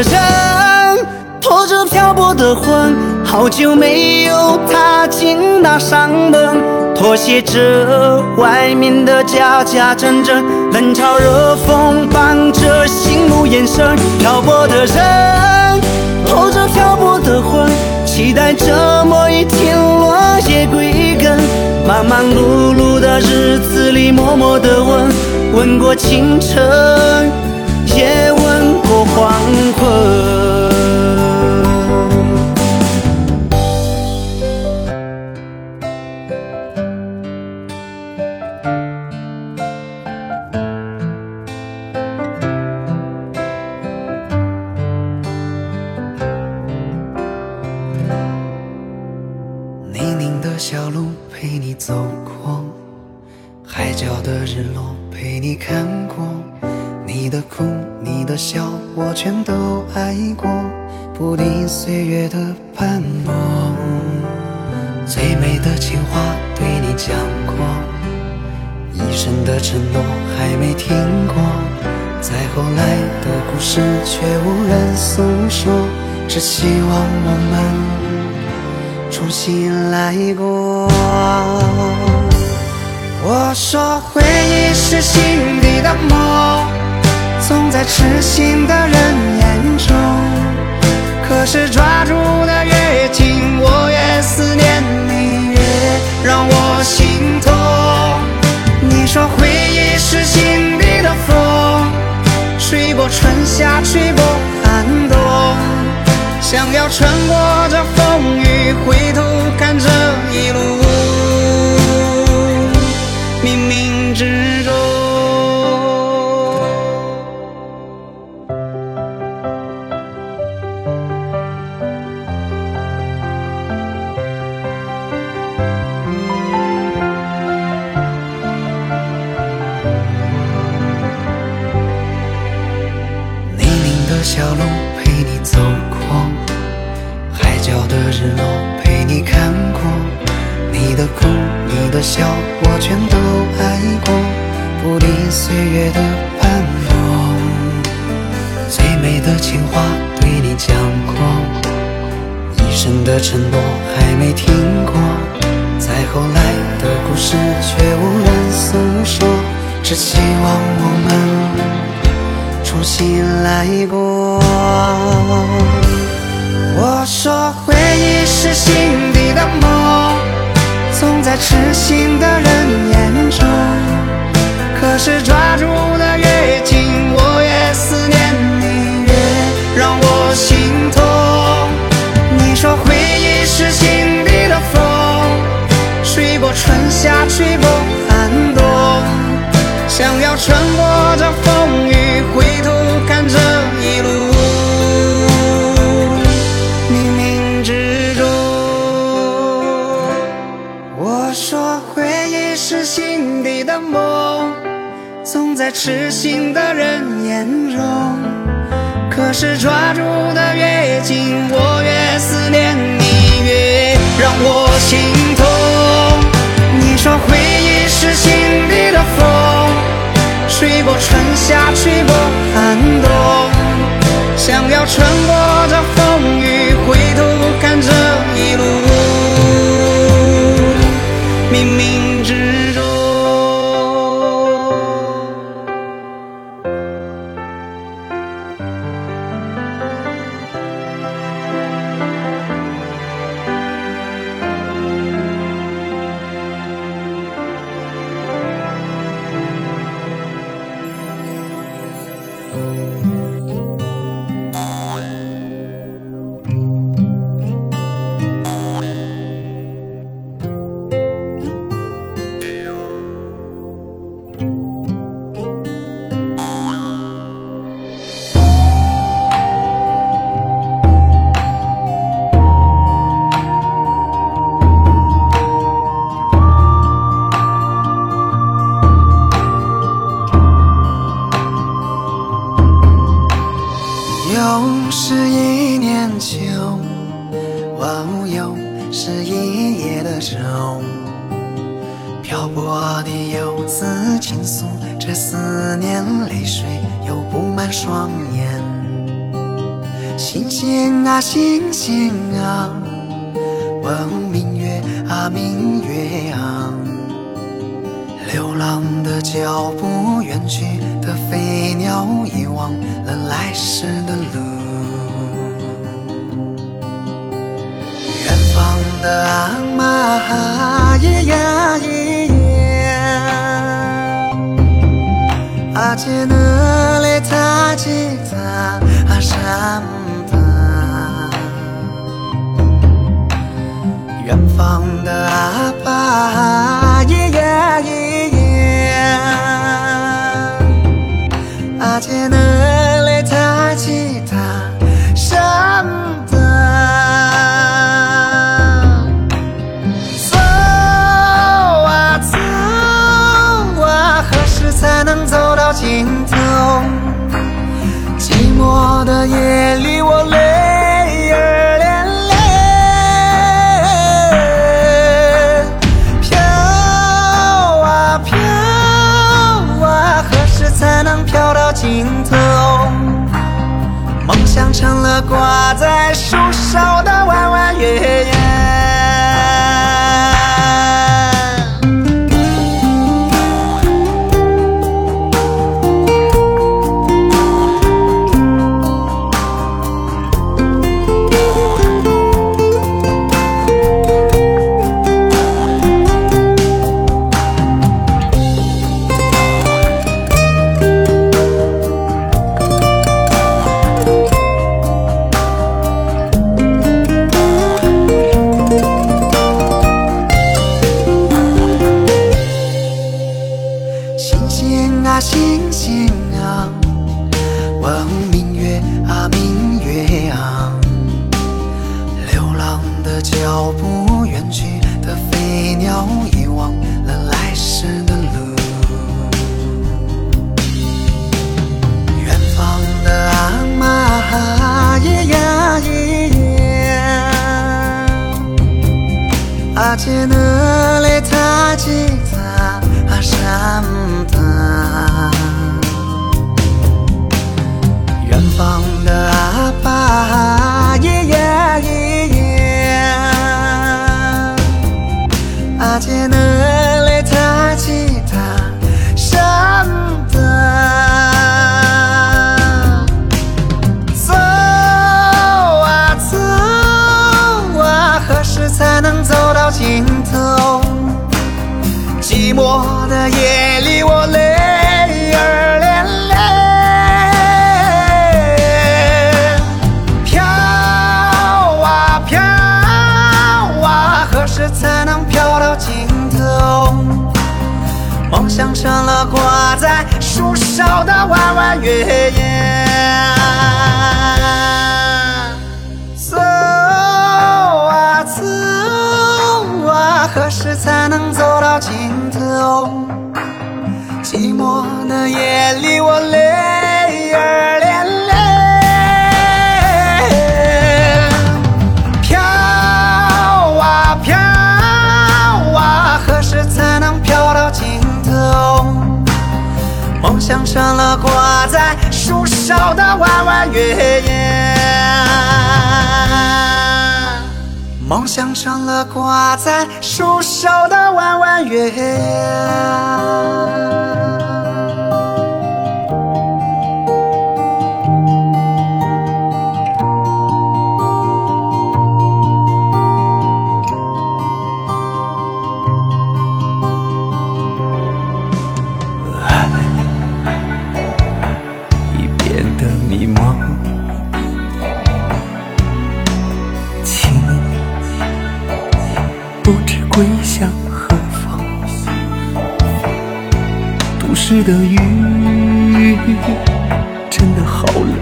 人，拖着漂泊的魂，好久没有踏进那扇门，妥协着外面的假假真真，冷嘲热讽伴着醒目眼神。漂泊的人，拖着漂泊的魂，期待着某一天落叶归根。忙忙碌碌的日子里，默默的问，问过清晨。也问过还没听过。再后来的故事却无人诉说，只希望我们重新来过。我说回忆是心底的梦。总在痴心的人眼中，可是抓住的越紧，我越思念你，越让我心痛。是心底的风，吹过春夏，吹过寒冬，想要穿过这风雨，回头看这一路，冥冥之笑，我全都爱过，不敌岁月的斑驳。最美的情话对你讲过，一生的承诺还没听过。再后来的故事却无人诉说，只希望我们重新来过。我说回忆是心底的梦。在痴心的人眼中，可是抓住的越紧，我越思念你，越让我心痛。你说回忆是心底的风，吹过春夏，吹过寒冬，想要穿过痴心的人眼中，可是抓住的越紧，我越思念你，越让我心痛。你说回忆是心底的风，吹过春夏，吹过寒冬，想要穿过这风。 사진을 弯月牙走啊走啊何时才能走到尽头？想成了挂在树梢的弯弯月牙，梦想成了挂在树梢的弯弯月牙。都市的雨真的好冷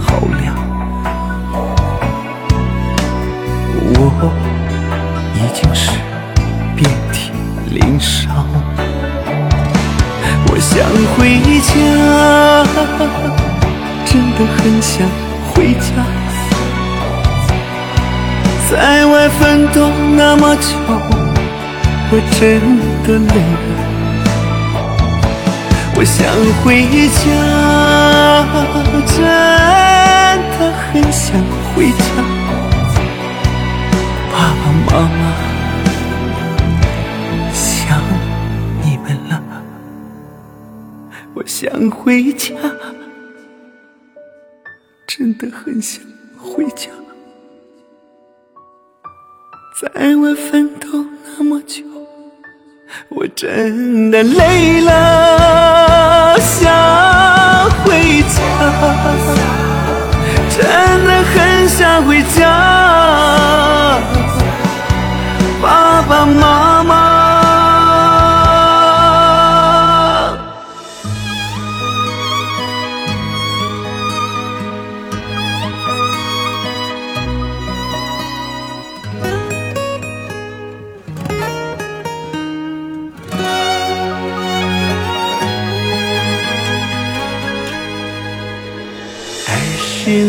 好凉，我已经是遍体鳞伤。我想回家，真的很想回家，在外奋斗那么久。我真的累了，我想回家，真的很想回家。爸爸妈妈，想你们了。我想回家，真的很想回家。在外奋斗那么久。我真的累了，想回家，真的很想回家，爸爸妈妈。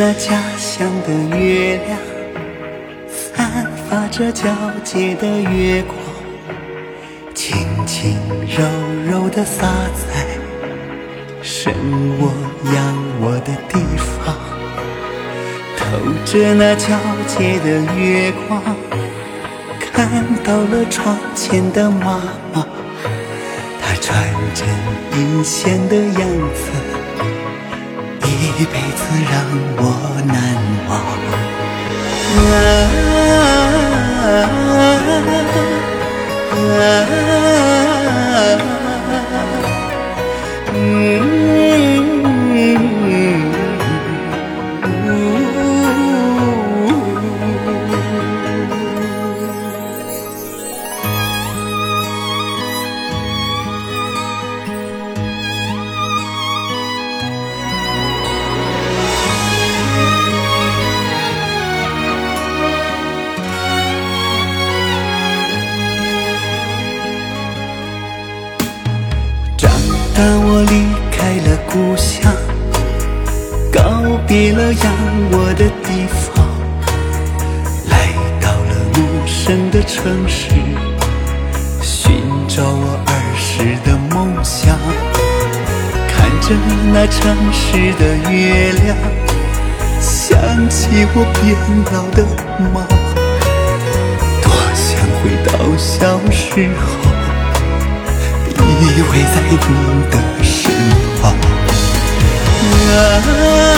那家乡的月亮，散发着皎洁的月光，轻轻柔柔地洒在生我养我的地方。透着那皎洁的月光，看到了窗前的妈妈，她穿着银线的样子。一辈子让我难忘。啊啊啊离了养我的地方，来到了陌生的城市，寻找我儿时的梦想。看着那城市的月亮，想起我变老的妈，多想回到小时候，依偎在你的身旁。啊啊。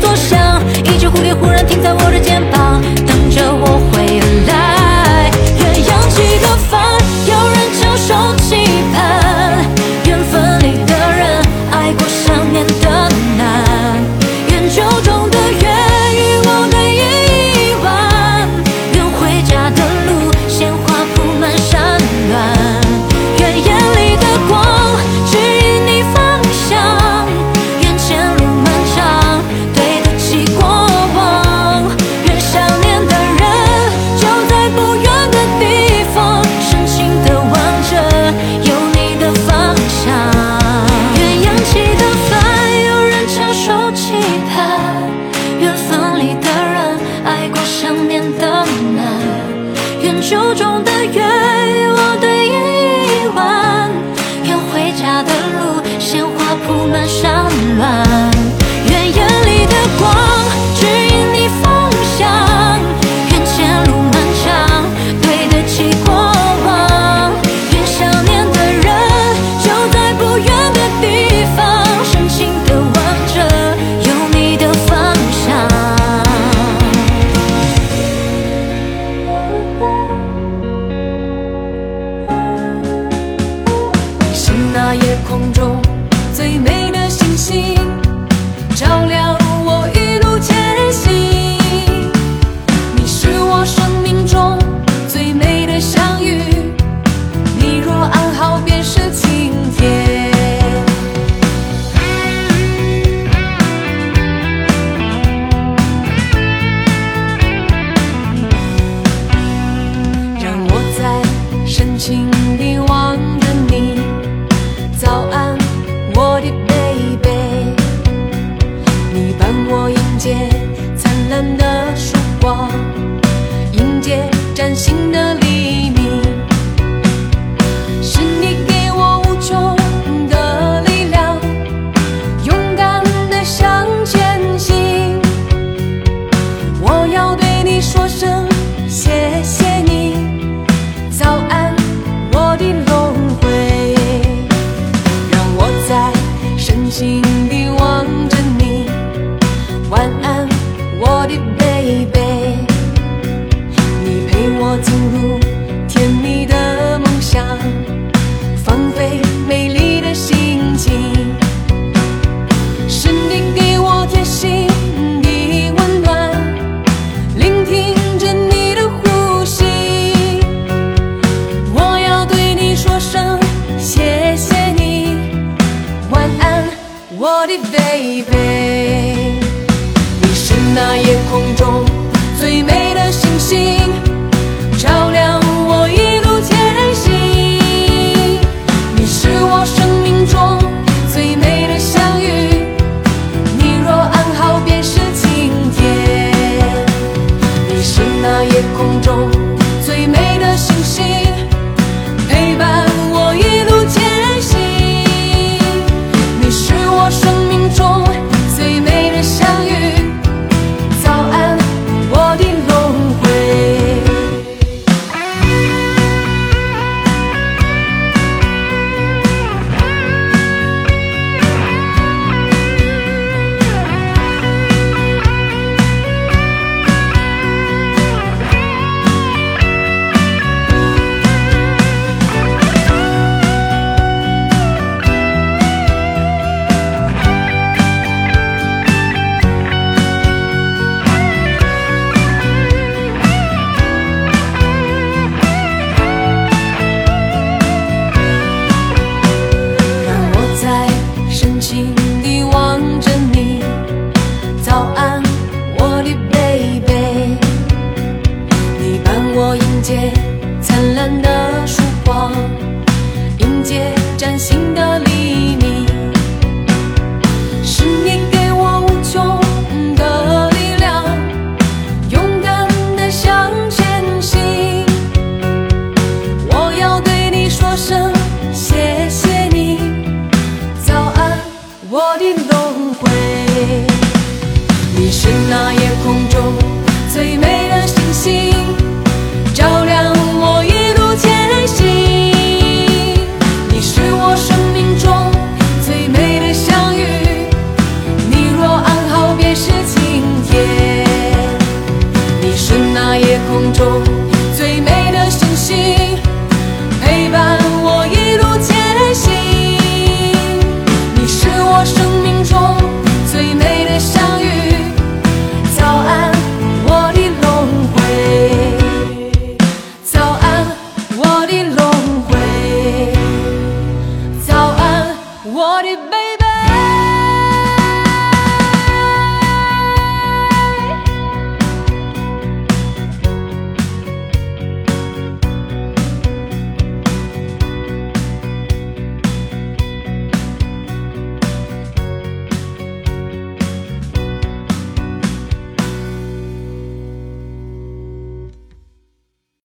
作响，一只蝴蝶忽然停在我的肩膀。我的 baby 你是那夜空中最美的星星。